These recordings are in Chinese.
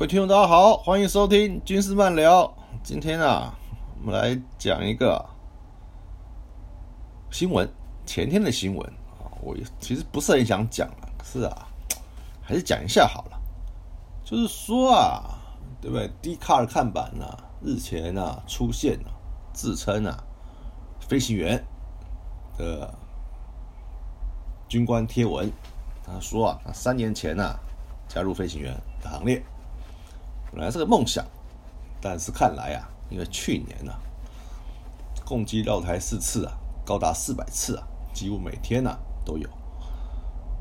各位听众，大家好，欢迎收听军事漫聊。今天啊，我们来讲一个新闻，前天的新闻啊，我其实不是很想讲了，可是啊，还是讲一下好了。就是说啊，对不对？低卡尔看板呢，日前啊出现了自称啊飞行员的军官贴文，他说啊，他三年前呢加入飞行员的行列。本来是个梦想，但是看来啊，因为去年呢，共计绕台四次啊，高达四百次啊，几乎每天呐都有。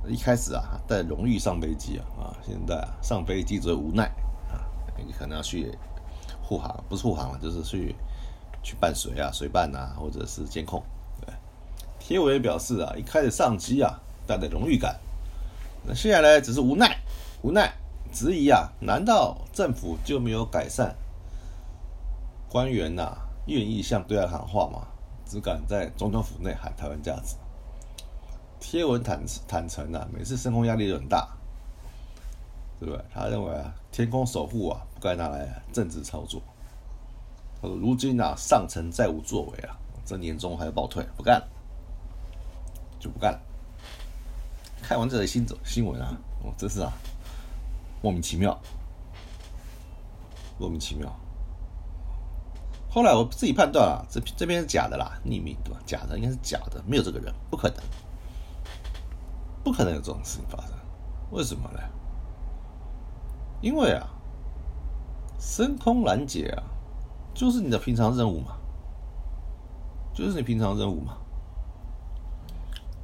一开始啊，带荣誉上飞机啊，啊，现在啊上飞机则无奈啊，你可能要去护航，不是护航了，就是去去办水啊，水办呐，或者是监控。对，贴文表示啊，一开始上机啊，带着荣誉感，那现在呢，只是无奈，无奈。质疑啊？难道政府就没有改善？官员呐，愿意向对外喊话吗？只敢在总统府内喊台湾价值。贴文坦坦诚啊，每次升空压力都很大，对不对？他认为啊，天空守护啊，不该拿来政治操作。他说：“如今啊，上层再无作为啊，这年终还要报退，不干了，就不干了。”看完这个新新闻啊，我真是啊。莫名其妙，莫名其妙。后来我自己判断啊，这这边是假的啦，匿名对吧？假的应该是假的，没有这个人，不可能，不可能有这种事情发生。为什么呢？因为啊，升空拦截啊，就是你的平常任务嘛，就是你平常任务嘛。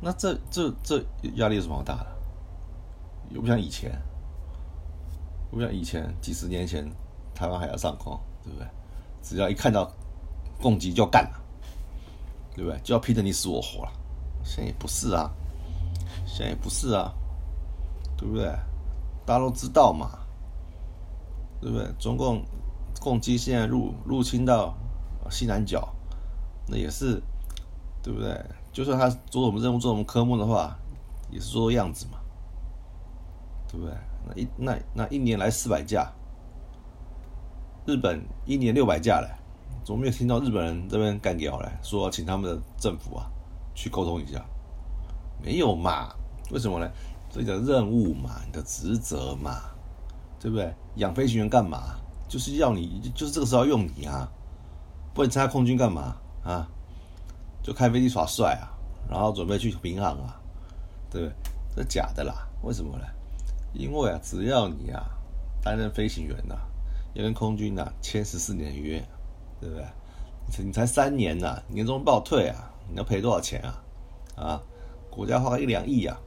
那这这这压力有什么好大的？又不像以前。不像以前几十年前，台湾还要上空，对不对？只要一看到攻击就要干了，对不对？就要拼得你死我活了。现在也不是啊，现在也不是啊，对不对？大家都知道嘛，对不对？中共共机现在入入侵到西南角，那也是对不对？就算他做我们任务、做我们科目的话，也是做做样子嘛，对不对？那一那那一年来四百架，日本一年六百架嘞，怎么没有听到日本人这边干掉嘞？说请他们的政府啊去沟通一下，没有嘛？为什么呢？这的任务嘛，你的职责嘛，对不对？养飞行员干嘛？就是要你，就是这个时候要用你啊！不然参加空军干嘛啊？就开飞机耍帅啊，然后准备去民航啊，对不对？这假的啦，为什么呢？因为啊，只要你啊担任飞行员呐，要跟空军呐签十四年约，对不对？你才三年呐，年终报退啊，你要赔多少钱啊？啊，国家花一两亿啊，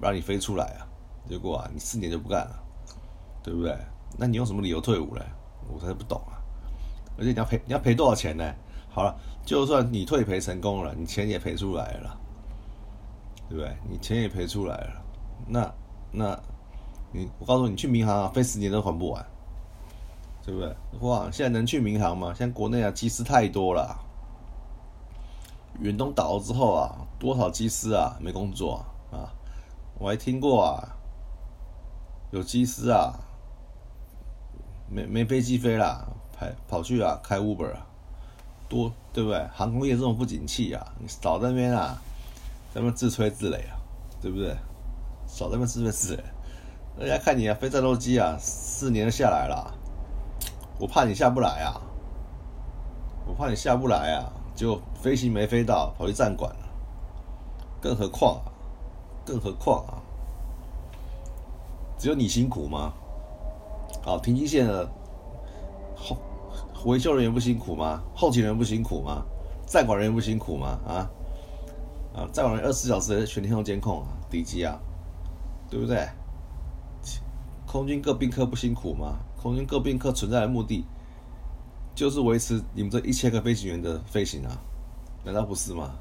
让你飞出来啊，结果啊，你四年就不干了，对不对？那你用什么理由退伍嘞？我才不懂啊！而且你要赔，你要赔多少钱呢？好了，就算你退赔成功了，你钱也赔出来了，对不对？你钱也赔出来了，那那。你我告诉你，去民航啊，飞十年都还不完，对不对？哇，现在能去民航吗？现在国内啊，机师太多了。远东倒了之后啊，多少机师啊没工作啊？我还听过啊，有机师啊，没没飞机飞了，跑跑去啊开 Uber 啊，多对不对？航空业这种不景气啊，你少在那边啊，咱们自吹自擂啊，对不对？少在那边自吹自擂。人家看你啊，飞战斗机啊，四年下来了，我怕你下不来啊，我怕你下不来啊，就飞行没飞到，跑去站管了。更何况啊，更何况啊，只有你辛苦吗？好，停机线的后维修人员不辛苦吗？后勤人员不辛苦吗？站管人员不辛苦吗？啊啊，站管人二十四小时全天候监控啊，敌机啊，对不对？空军各兵科不辛苦吗？空军各兵科存在的目的，就是维持你们这一千个飞行员的飞行啊，难道不是吗？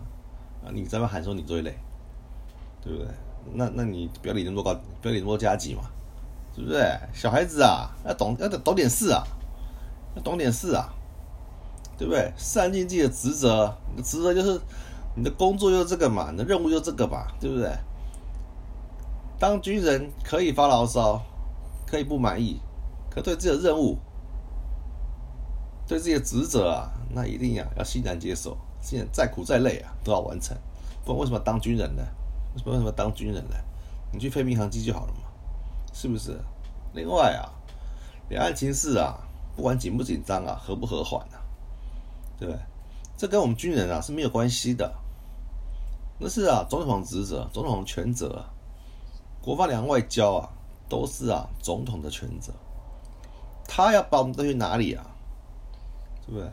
啊，你在那喊说你最累，对不对？那那你不要理那么多高，不要理那么多加急嘛，是不是？小孩子啊，要懂要懂点事啊，要懂点事啊，对不对？善尽自己的职责，你的职责就是你的工作就是这个嘛，你的任务就是这个嘛，对不对？当军人可以发牢骚。可以不满意，可对自己的任务、对自己的职责啊，那一定呀要欣然接受，现在再苦再累啊都要完成。不然为什么当军人呢？为什么为什么当军人呢？你去飞民航机就好了嘛，是不是？另外啊，两岸情势啊，不管紧不紧张啊，和不和缓啊，对不对？这跟我们军人啊是没有关系的。那是啊，总统职责、总统权责，国防两外交啊，都是啊总统的权责。他要把我们带去哪里啊？对不对？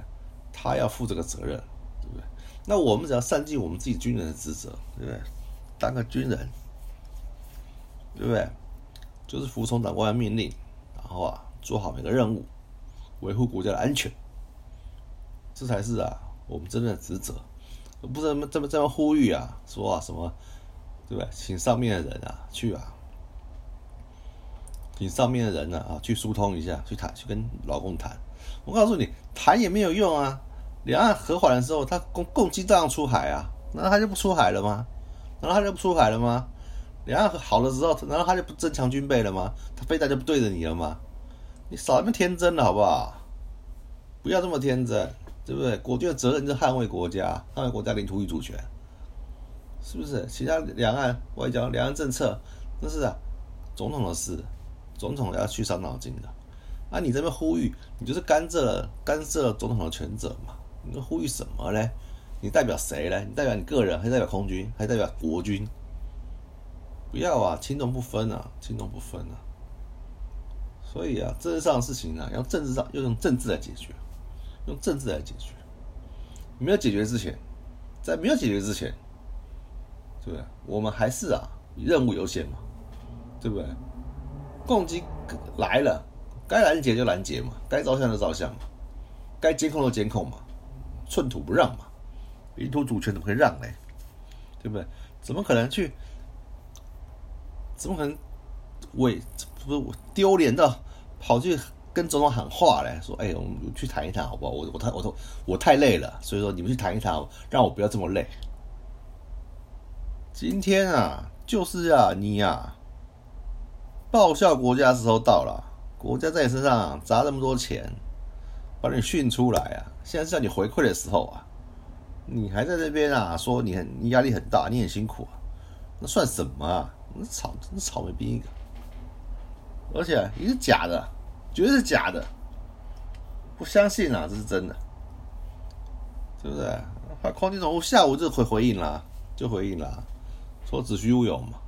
他要负这个责任，对不对？那我们只要善尽我们自己军人的职责，对不对？当个军人，对不对？就是服从长官的命令，然后啊做好每个任务，维护国家的安全，这才是啊我们真正的职责。不是这么这么这么呼吁啊，说啊什么，对不对？请上面的人啊去啊，你上面的人呢啊去疏通一下，去谈，去跟老公谈。我告诉你，谈也没有用啊。两岸和缓的时候，他共共机照样出海啊，难道他就不出海了吗？难道他就不出海了吗？两岸好了之后，难道他就不增强军备了吗？他非但就不对着你了吗？你少那么天真了好不好？不要这么天真。对不对？国军的责任是捍卫国家，捍卫国家领土与主权，是不是？其他两岸外交、两岸政策，那是啊，总统的事，总统要去伤脑筋的。啊，你这边呼吁，你就是干涉了干涉了总统的权责嘛？你呼吁什么嘞？你代表谁嘞？你代表你个人，还代表空军，还代表国军？不要啊，轻重不分啊，轻重不分啊。所以啊，政治上的事情啊，要政治上要用政治来解决。用政治来解决，没有解决之前，在没有解决之前，对不对？我们还是啊，任务优先嘛，对不对？攻击来了，该拦截就拦截嘛，该照相就照相嘛，该监控就监控嘛，寸土不让嘛，领土主权怎么会让呢？对不对？怎么可能去？怎么可能为不是丢脸到跑去？跟总统喊话嘞，说：“哎，我们去谈一谈，好不好？我我太我都我太累了，所以说你们去谈一谈，让我不要这么累。今天啊，就是啊，你呀，报效国家时候到了，国家在你身上砸那么多钱，把你训出来啊，现在是要你回馈的时候啊，你还在这边啊，说你很你压力很大，你很辛苦啊，那算什么啊？那草那草莓兵一个，而且你是假的。”绝对是假的，不相信啊，这是真的，对不对？他空军总务下午就回回应了，就回应了，说子虚乌有嘛，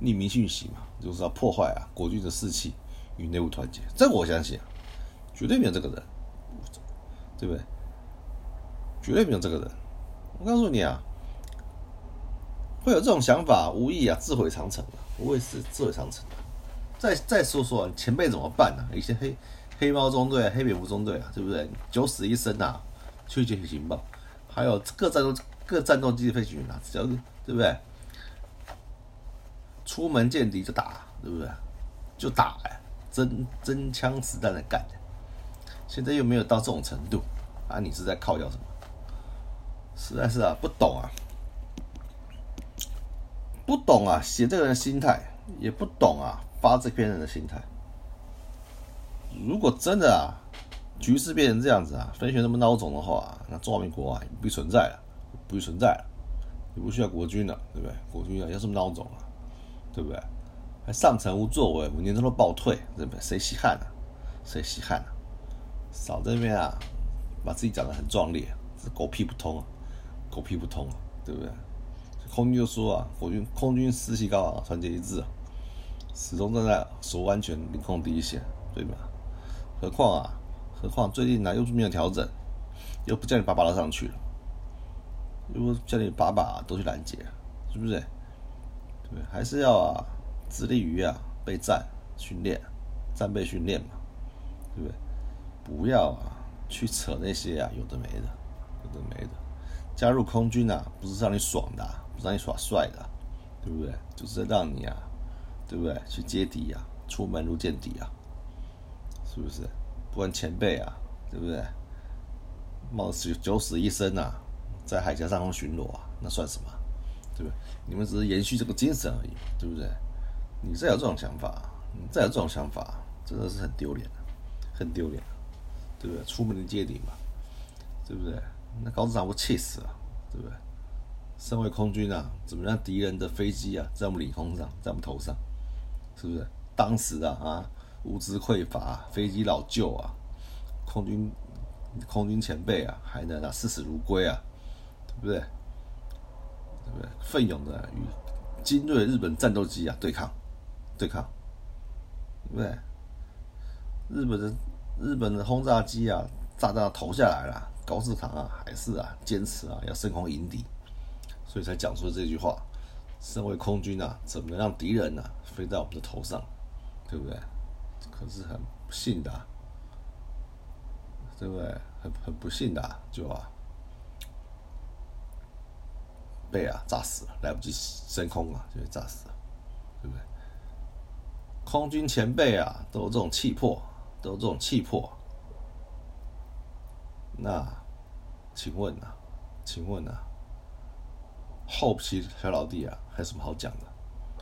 匿名讯息嘛，就是要破坏啊国军的士气与内部团结。这个我相信，绝对没有这个人，对不对？绝对没有这个人。我告诉你啊，会有这种想法，无疑啊自毁长城啊，无疑是自毁长城。再再说说前辈怎么办呢？一些黑黑猫中队、黑蝙蝠中队啊，对不对？九死一生啊，去接取情报，还有各战斗各战斗机飞行员啊，只要是对不对？出门见敌就打，对不对？就打呀，真真枪实弹的干。现在又没有到这种程度啊！你是在靠要什么？实在是啊，不懂啊，不懂啊，写这个人心态也不懂啊。发这篇人的心态，如果真的啊，局势变成这样子啊，分选那么孬种的话，那中华民国啊，不存在了，不存在了，也不需要国军了，对不对？国军啊，要这么孬种啊，对不对？还上层无作为，五年之后暴退，对不对？谁稀罕啊？谁稀罕啊？少这边啊，把自己讲得很壮烈，是狗屁不通啊，狗屁不通啊，对不对？空军就说啊，国军空军士气高啊，团结一致啊。始终站在守安全、领空第一线，对吧？何况啊，何况最近呢又没有调整，又不叫你把把都上去了，又不叫你把把都去拦截，是不是？对，还是要啊，致力于啊备战训练、战备训练嘛，对不对？不要啊去扯那些啊有的没的，有的没的。加入空军啊，不是让你爽的，不是让你耍帅的，对不对？就是让你啊。对不对？去接敌啊，出门如见敌啊，是不是？不管前辈啊，对不对？冒死九死一生啊，在海峡上空巡逻啊，那算什么？对不对？你们只是延续这个精神而已，对不对？你再有这种想法，你再有这种想法，真的是很丢脸很丢脸对不对？出门的接顶嘛，对不对？那高市长不气死了，对不对？身为空军啊，怎么让敌人的飞机啊在我们领空上，在我们头上，是不是？当时啊啊，物资匮乏，飞机老旧啊，空军空军前辈啊，还能啊视死如归啊，对不对？对不对？奋勇的与精锐日本战斗机啊对抗，对抗，对不对？日本的日本的轰炸机啊，炸弹投下来了，高市长啊还是啊坚持啊要升空迎敌。所以才讲出了这句话：，身为空军啊，怎么能让敌人呢飞在我们的头上，对不对？可是很不幸的，对不对？很很不幸的，就啊，被啊炸死了，来不及升空啊，就被炸死了，对不对？空军前辈啊，都有这种气魄，都有这种气魄。那，请问啊，请问啊？后期小老弟啊，还有什么好讲的？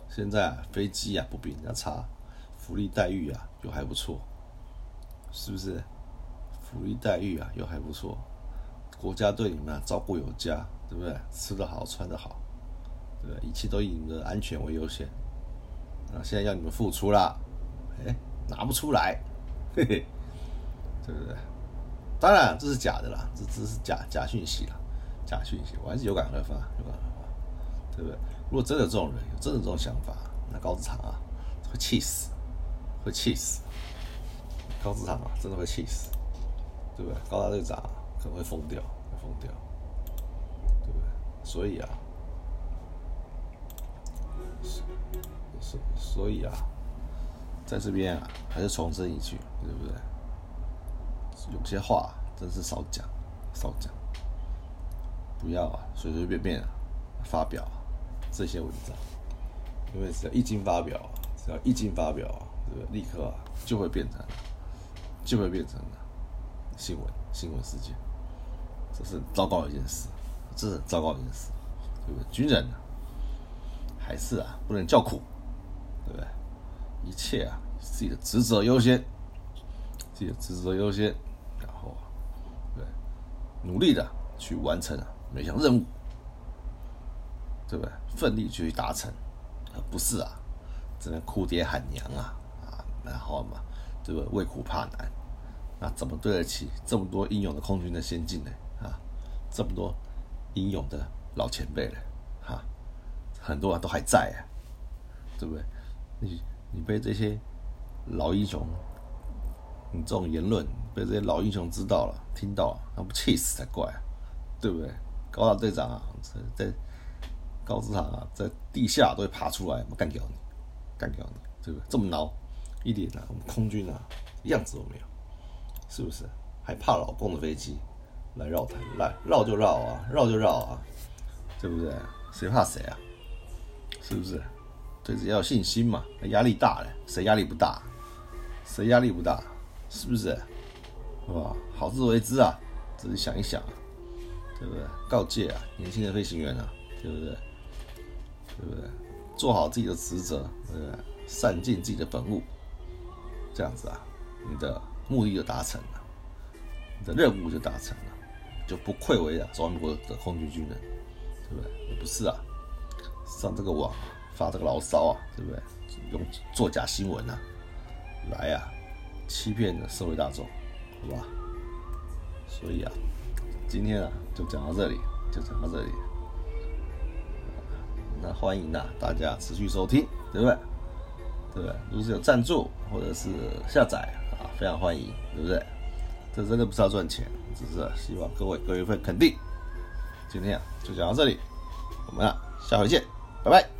现在啊，飞机啊不比人家差，福利待遇啊又还不错，是不是？福利待遇啊又还不错，国家对你们照顾有加，对不对？吃得好，穿得好，对不对？一切都以你们的安全为优先。啊，现在要你们付出啦，哎，拿不出来，嘿嘿，对不对？当然这是假的啦，这只是假假讯息啦，假讯息，我还是有感而发，有感而发。对不对？如果真的有这种人，有真的这种想法，那高志长啊，会气死，会气死。高志长啊，真的会气死，对不对？高大队长能会疯掉，会疯掉，对不对？所以啊，所所以啊，在这边啊，还是重申一句，对不对？有些话真是少讲，少讲，不要啊，随随便便发表。这些文章，因为只要一经发表，只要一经发表，对不对？立刻啊，就会变成，就会变成新闻新闻事件，这是糟糕一件事，这是糟糕一件事，对不对？军人还是啊，不能叫苦，对不对？一切啊，自己的职责优先，自己的职责优先，然后对，努力的去完成每项任务。对不对？奋力去达成，而不是啊，只能哭爹喊娘啊啊，然后嘛，对不对？为苦怕难，那怎么对得起这么多英勇的空军的先进呢？这么多英勇的老前辈了？哈，很多人都还在啊，对不对？你你被这些老英雄，你这种言论被这些老英雄知道了、听到了，那不气死才怪，对不对？高大队长啊，在。高志长啊，在地下都会爬出来，干掉你，干掉你，对不对？这么孬，一点啊，空军啊，样子都没有，是不是？还怕老公的飞机来绕台，来绕就绕啊，绕就绕啊，对不对？谁怕谁啊？是不是？对自己要有信心嘛，压力大嘞，谁压力不大？谁压力不大？是不是？是吧？好自为之啊，自己想一想，对不对？告诫啊，年轻的飞行员啊，对不对？对不对？做好自己的职责，对不对？善尽自己的本务，这样子啊，你的目的就达成了，你的任务就达成了，就不愧为啊中国的空军军人，对不对？也不是啊，上这个网发这个牢骚啊，对不对？用作假新闻啊，来啊，欺骗的社会大众，好吧？所以啊，今天啊，就讲到这里，就讲到这里。那欢迎呐，大家持续收听，对不对？对不对？如果有赞助或者是下载啊，非常欢迎，对不对？这真的不是要赚钱，只是希望各位给我一份肯定。今天啊，就讲到这里，我们啊，下回见，拜拜。